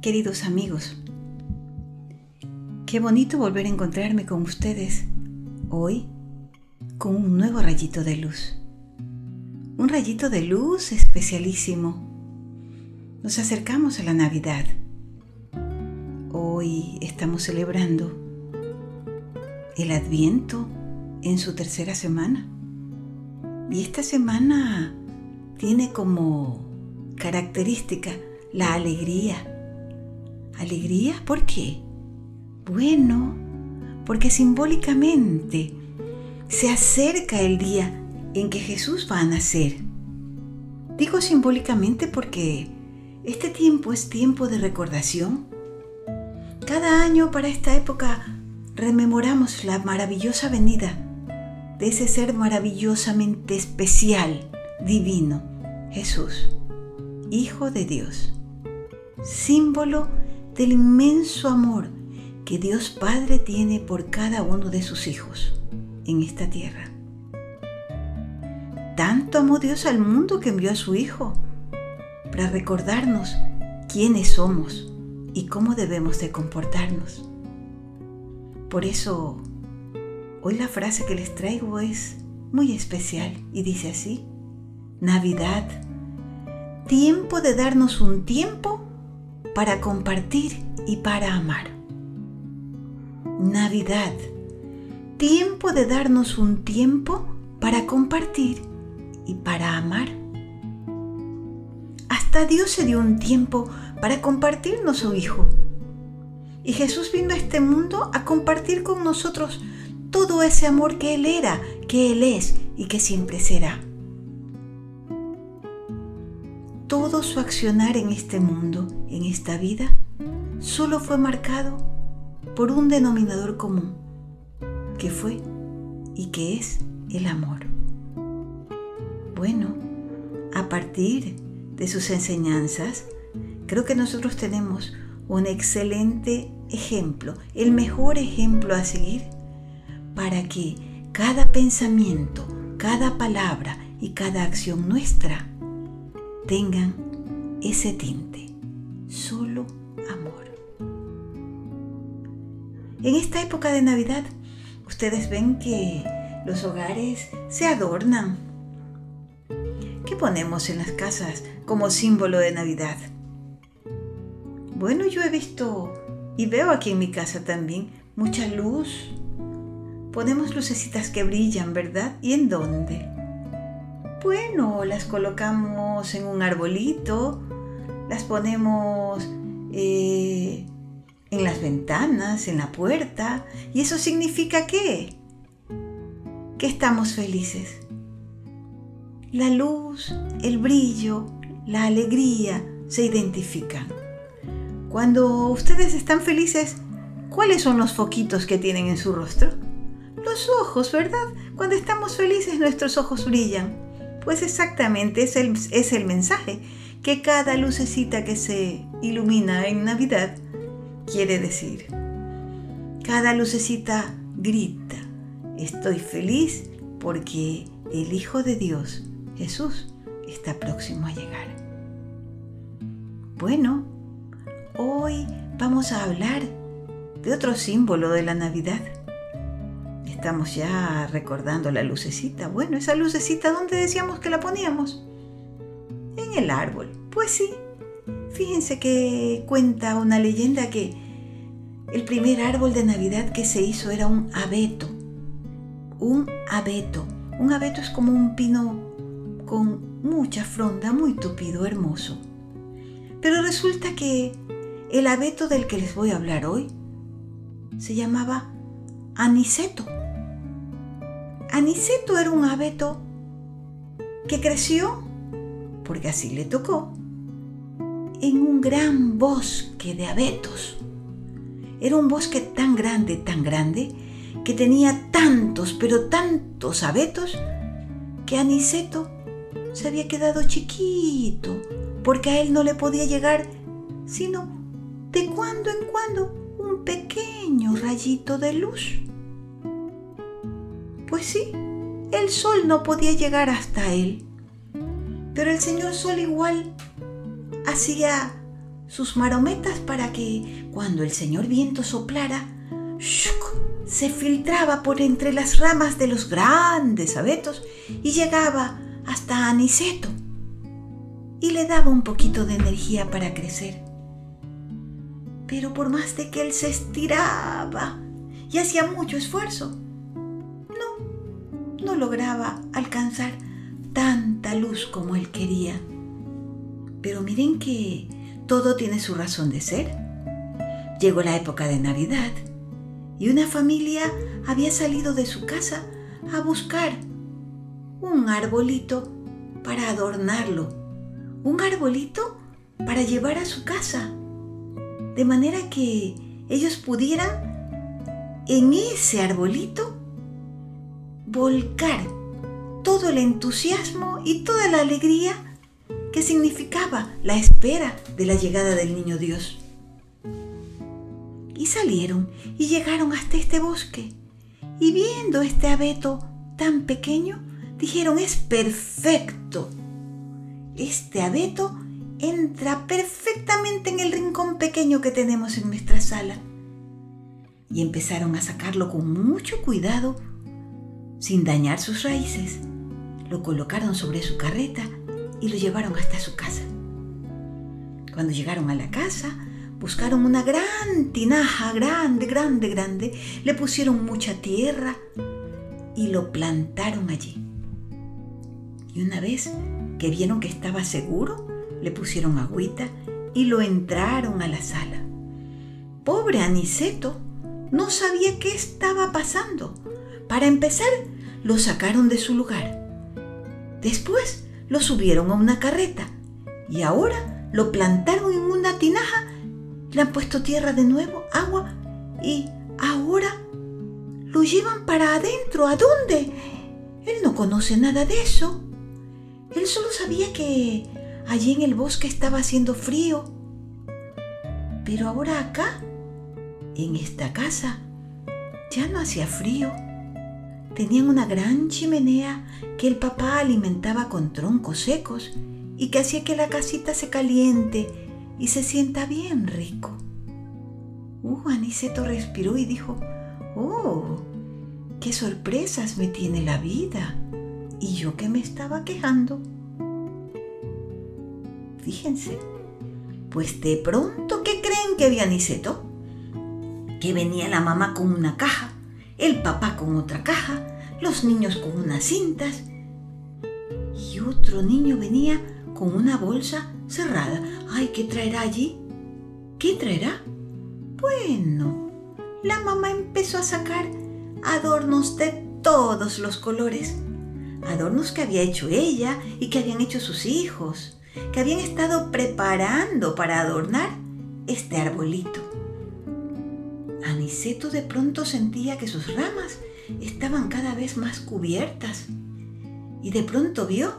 Queridos amigos, qué bonito volver a encontrarme con ustedes hoy con un nuevo rayito de luz. Un rayito de luz especialísimo. Nos acercamos a la Navidad. Hoy estamos celebrando el Adviento en su tercera semana. Y esta semana tiene como característica la alegría ¿Alegría? ¿Por qué? Bueno, porque simbólicamente se acerca el día en que Jesús va a nacer. Digo simbólicamente porque este tiempo es tiempo de recordación. Cada año para esta época rememoramos la maravillosa venida de ese ser maravillosamente especial, divino, Jesús, Hijo de Dios, símbolo del inmenso amor que Dios Padre tiene por cada uno de sus hijos en esta tierra. Tanto amó Dios al mundo que envió a su Hijo para recordarnos quiénes somos y cómo debemos de comportarnos. Por eso, hoy la frase que les traigo es muy especial y dice así, Navidad, tiempo de darnos un tiempo para compartir y para amar. Navidad, tiempo de darnos un tiempo para compartir y para amar. Hasta Dios se dio un tiempo para compartirnos su Hijo. Y Jesús vino a este mundo a compartir con nosotros todo ese amor que Él era, que Él es y que siempre será. Todo su accionar en este mundo, en esta vida, solo fue marcado por un denominador común, que fue y que es el amor. Bueno, a partir de sus enseñanzas, creo que nosotros tenemos un excelente ejemplo, el mejor ejemplo a seguir para que cada pensamiento, cada palabra y cada acción nuestra tengan ese tinte, solo amor. En esta época de Navidad, ustedes ven que los hogares se adornan. ¿Qué ponemos en las casas como símbolo de Navidad? Bueno, yo he visto y veo aquí en mi casa también mucha luz. Ponemos lucecitas que brillan, ¿verdad? ¿Y en dónde? Bueno, las colocamos en un arbolito, las ponemos eh, en las ventanas, en la puerta, y eso significa qué? Que estamos felices. La luz, el brillo, la alegría se identifican. Cuando ustedes están felices, ¿cuáles son los foquitos que tienen en su rostro? Los ojos, ¿verdad? Cuando estamos felices nuestros ojos brillan. Pues exactamente es el, es el mensaje que cada lucecita que se ilumina en Navidad quiere decir. Cada lucecita grita, estoy feliz porque el Hijo de Dios, Jesús, está próximo a llegar. Bueno, hoy vamos a hablar de otro símbolo de la Navidad Estamos ya recordando la lucecita. Bueno, esa lucecita, ¿dónde decíamos que la poníamos? En el árbol. Pues sí. Fíjense que cuenta una leyenda que el primer árbol de Navidad que se hizo era un abeto. Un abeto. Un abeto es como un pino con mucha fronda, muy tupido, hermoso. Pero resulta que el abeto del que les voy a hablar hoy se llamaba aniceto. Aniceto era un abeto que creció, porque así le tocó, en un gran bosque de abetos. Era un bosque tan grande, tan grande, que tenía tantos, pero tantos abetos, que Aniceto se había quedado chiquito, porque a él no le podía llegar sino de cuando en cuando un pequeño rayito de luz. Pues sí, el sol no podía llegar hasta él. Pero el señor sol igual hacía sus marometas para que cuando el señor viento soplara, se filtraba por entre las ramas de los grandes abetos y llegaba hasta Aniceto y le daba un poquito de energía para crecer. Pero por más de que él se estiraba y hacía mucho esfuerzo, no, lograba alcanzar tanta luz como él quería. Pero miren que todo tiene su razón de ser. Llegó la época de Navidad y una familia había salido de su casa a buscar un arbolito para adornarlo, un arbolito para llevar a su casa, de manera que ellos pudieran en ese arbolito volcar todo el entusiasmo y toda la alegría que significaba la espera de la llegada del niño Dios. Y salieron y llegaron hasta este bosque. Y viendo este abeto tan pequeño, dijeron, es perfecto. Este abeto entra perfectamente en el rincón pequeño que tenemos en nuestra sala. Y empezaron a sacarlo con mucho cuidado, sin dañar sus raíces. Lo colocaron sobre su carreta y lo llevaron hasta su casa. Cuando llegaron a la casa, buscaron una gran tinaja, grande, grande, grande, le pusieron mucha tierra y lo plantaron allí. Y una vez que vieron que estaba seguro, le pusieron agüita y lo entraron a la sala. Pobre Aniceto no sabía qué estaba pasando. Para empezar, lo sacaron de su lugar. Después lo subieron a una carreta y ahora lo plantaron en una tinaja, le han puesto tierra de nuevo, agua y ahora lo llevan para adentro. ¿A dónde? Él no conoce nada de eso. Él solo sabía que allí en el bosque estaba haciendo frío. Pero ahora acá, en esta casa, ya no hacía frío. Tenían una gran chimenea que el papá alimentaba con troncos secos y que hacía que la casita se caliente y se sienta bien rico. Uh, Aniceto respiró y dijo, oh, qué sorpresas me tiene la vida. Y yo que me estaba quejando. Fíjense, pues de pronto, ¿qué creen que vi Aniceto? Que venía la mamá con una caja el papá con otra caja, los niños con unas cintas y otro niño venía con una bolsa cerrada. ¡Ay, qué traerá allí! ¿Qué traerá? Bueno, la mamá empezó a sacar adornos de todos los colores. Adornos que había hecho ella y que habían hecho sus hijos, que habían estado preparando para adornar este arbolito. Aniceto de pronto sentía que sus ramas estaban cada vez más cubiertas y de pronto vio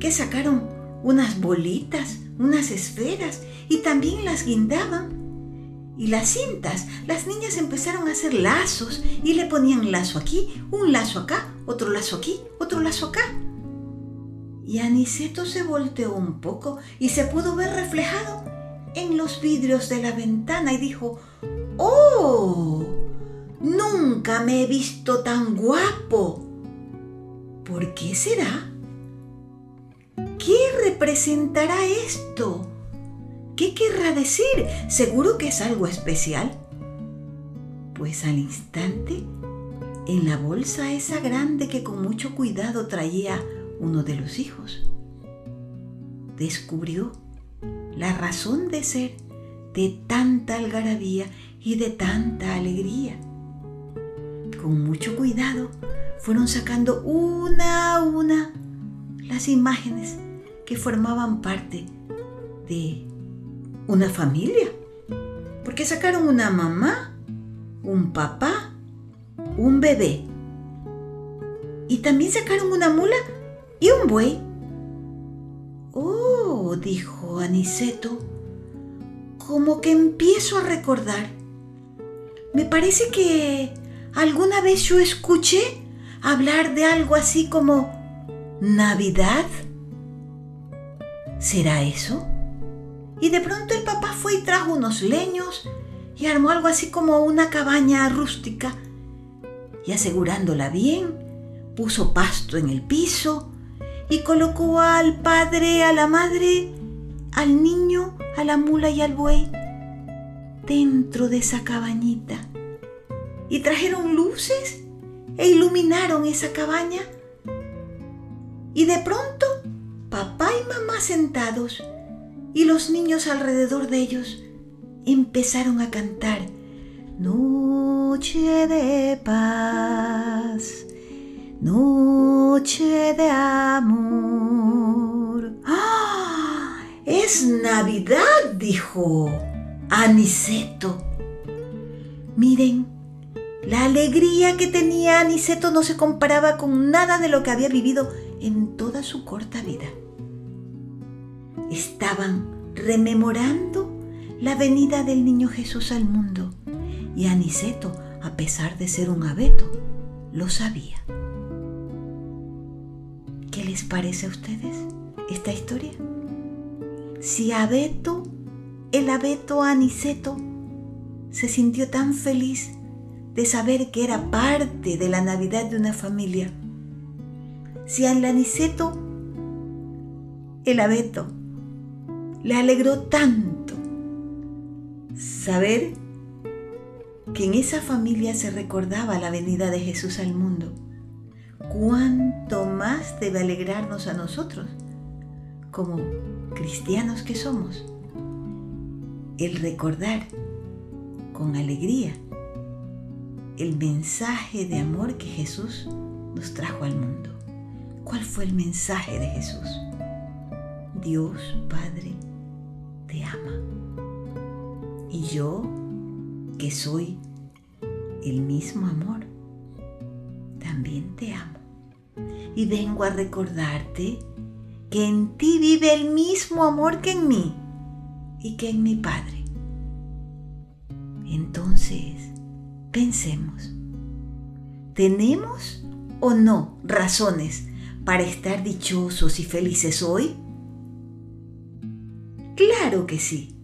que sacaron unas bolitas, unas esferas y también las guindaban. Y las cintas, las niñas empezaron a hacer lazos y le ponían lazo aquí, un lazo acá, otro lazo aquí, otro lazo acá. Y Aniceto se volteó un poco y se pudo ver reflejado en los vidrios de la ventana y dijo, ¡Oh! Nunca me he visto tan guapo. ¿Por qué será? ¿Qué representará esto? ¿Qué querrá decir? Seguro que es algo especial. Pues al instante, en la bolsa esa grande que con mucho cuidado traía uno de los hijos, descubrió la razón de ser de tanta algarabía y de tanta alegría. Con mucho cuidado fueron sacando una a una las imágenes que formaban parte de una familia. Porque sacaron una mamá, un papá, un bebé. Y también sacaron una mula y un buey. Oh, dijo Aniceto, como que empiezo a recordar me parece que alguna vez yo escuché hablar de algo así como Navidad. ¿Será eso? Y de pronto el papá fue y trajo unos leños y armó algo así como una cabaña rústica. Y asegurándola bien, puso pasto en el piso y colocó al padre, a la madre, al niño, a la mula y al buey dentro de esa cabañita. Y trajeron luces e iluminaron esa cabaña. Y de pronto, papá y mamá sentados y los niños alrededor de ellos empezaron a cantar Noche de paz, noche de amor. ¡Ah! Es Navidad, dijo Aniceto. Miren, la alegría que tenía Aniceto no se comparaba con nada de lo que había vivido en toda su corta vida. Estaban rememorando la venida del niño Jesús al mundo y Aniceto, a pesar de ser un abeto, lo sabía. ¿Qué les parece a ustedes esta historia? Si abeto, el abeto Aniceto, se sintió tan feliz de saber que era parte de la Navidad de una familia. Si al aniceto, el abeto, le alegró tanto saber que en esa familia se recordaba la venida de Jesús al mundo, cuánto más debe alegrarnos a nosotros como cristianos que somos el recordar con alegría el mensaje de amor que Jesús nos trajo al mundo. ¿Cuál fue el mensaje de Jesús? Dios Padre te ama. Y yo, que soy el mismo amor, también te amo. Y vengo a recordarte que en ti vive el mismo amor que en mí y que en mi Padre. Pensemos, ¿tenemos o no razones para estar dichosos y felices hoy? Claro que sí.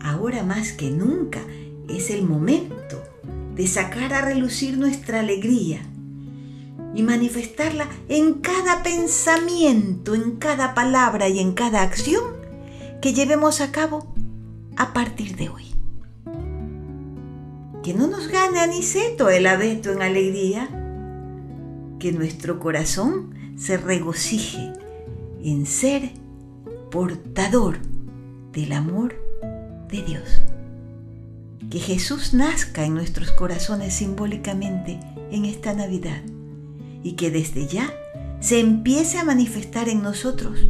Ahora más que nunca es el momento de sacar a relucir nuestra alegría y manifestarla en cada pensamiento, en cada palabra y en cada acción que llevemos a cabo a partir de hoy que no nos gane aniceto el abeto en alegría, que nuestro corazón se regocije en ser portador del amor de Dios. Que Jesús nazca en nuestros corazones simbólicamente en esta Navidad y que desde ya se empiece a manifestar en nosotros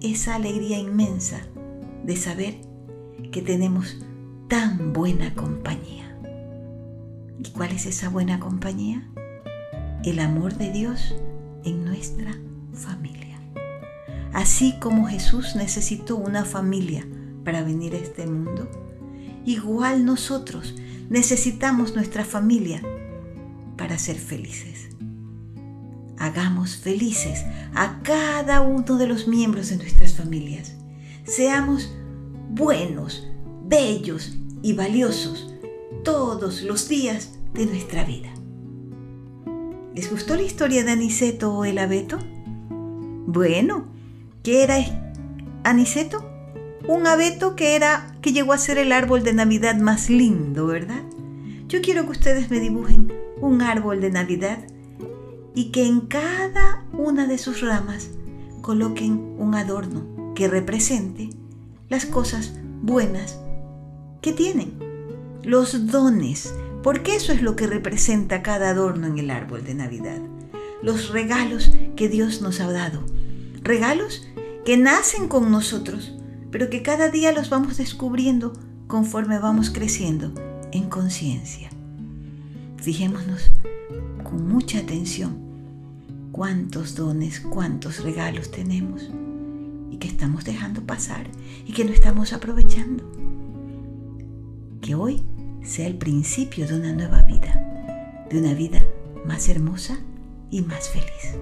esa alegría inmensa de saber que tenemos tan buena compañía. ¿Y cuál es esa buena compañía? El amor de Dios en nuestra familia. Así como Jesús necesitó una familia para venir a este mundo, igual nosotros necesitamos nuestra familia para ser felices. Hagamos felices a cada uno de los miembros de nuestras familias. Seamos buenos, bellos y valiosos todos los días de nuestra vida. ¿Les gustó la historia de Aniceto o el abeto? Bueno, ¿qué era Aniceto? Un abeto que era que llegó a ser el árbol de Navidad más lindo, ¿verdad? Yo quiero que ustedes me dibujen un árbol de Navidad y que en cada una de sus ramas coloquen un adorno que represente las cosas buenas que tienen los dones, porque eso es lo que representa cada adorno en el árbol de Navidad. Los regalos que Dios nos ha dado. Regalos que nacen con nosotros, pero que cada día los vamos descubriendo conforme vamos creciendo en conciencia. Fijémonos con mucha atención cuántos dones, cuántos regalos tenemos y que estamos dejando pasar y que no estamos aprovechando. Que hoy sea el principio de una nueva vida, de una vida más hermosa y más feliz.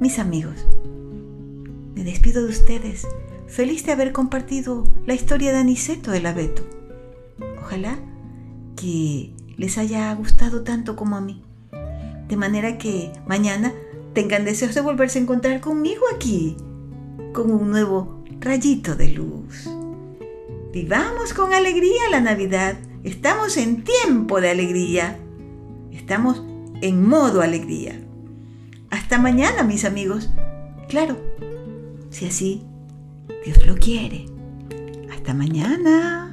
Mis amigos, me despido de ustedes feliz de haber compartido la historia de Aniceto del abeto. Ojalá que les haya gustado tanto como a mí. De manera que mañana tengan deseos de volverse a encontrar conmigo aquí, con un nuevo rayito de luz. Vivamos con alegría la Navidad. Estamos en tiempo de alegría. Estamos en modo alegría. Hasta mañana, mis amigos. Claro, si así Dios lo quiere. Hasta mañana.